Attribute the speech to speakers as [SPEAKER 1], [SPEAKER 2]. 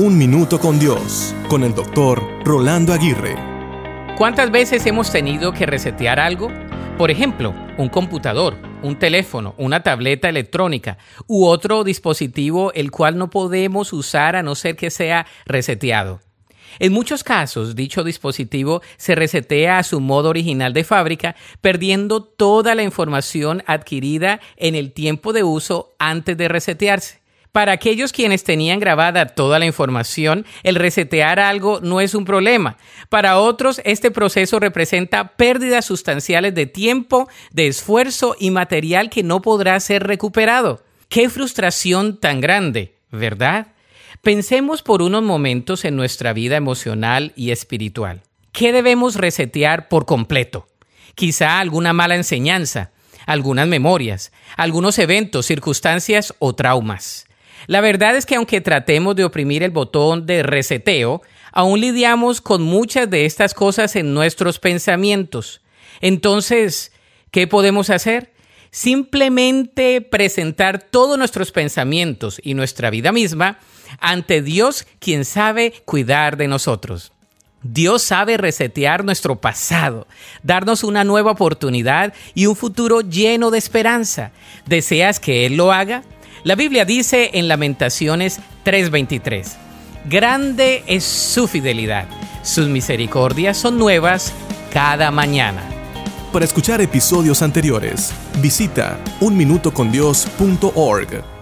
[SPEAKER 1] Un Minuto con Dios, con el doctor Rolando Aguirre.
[SPEAKER 2] ¿Cuántas veces hemos tenido que resetear algo? Por ejemplo, un computador, un teléfono, una tableta electrónica u otro dispositivo el cual no podemos usar a no ser que sea reseteado. En muchos casos, dicho dispositivo se resetea a su modo original de fábrica, perdiendo toda la información adquirida en el tiempo de uso antes de resetearse. Para aquellos quienes tenían grabada toda la información, el resetear algo no es un problema. Para otros, este proceso representa pérdidas sustanciales de tiempo, de esfuerzo y material que no podrá ser recuperado. Qué frustración tan grande, ¿verdad? Pensemos por unos momentos en nuestra vida emocional y espiritual. ¿Qué debemos resetear por completo? Quizá alguna mala enseñanza, algunas memorias, algunos eventos, circunstancias o traumas. La verdad es que aunque tratemos de oprimir el botón de reseteo, aún lidiamos con muchas de estas cosas en nuestros pensamientos. Entonces, ¿qué podemos hacer? Simplemente presentar todos nuestros pensamientos y nuestra vida misma ante Dios, quien sabe cuidar de nosotros. Dios sabe resetear nuestro pasado, darnos una nueva oportunidad y un futuro lleno de esperanza. ¿Deseas que Él lo haga? La Biblia dice en Lamentaciones 3:23, Grande es su fidelidad, sus misericordias son nuevas cada mañana.
[SPEAKER 1] Para escuchar episodios anteriores, visita unminutocondios.org.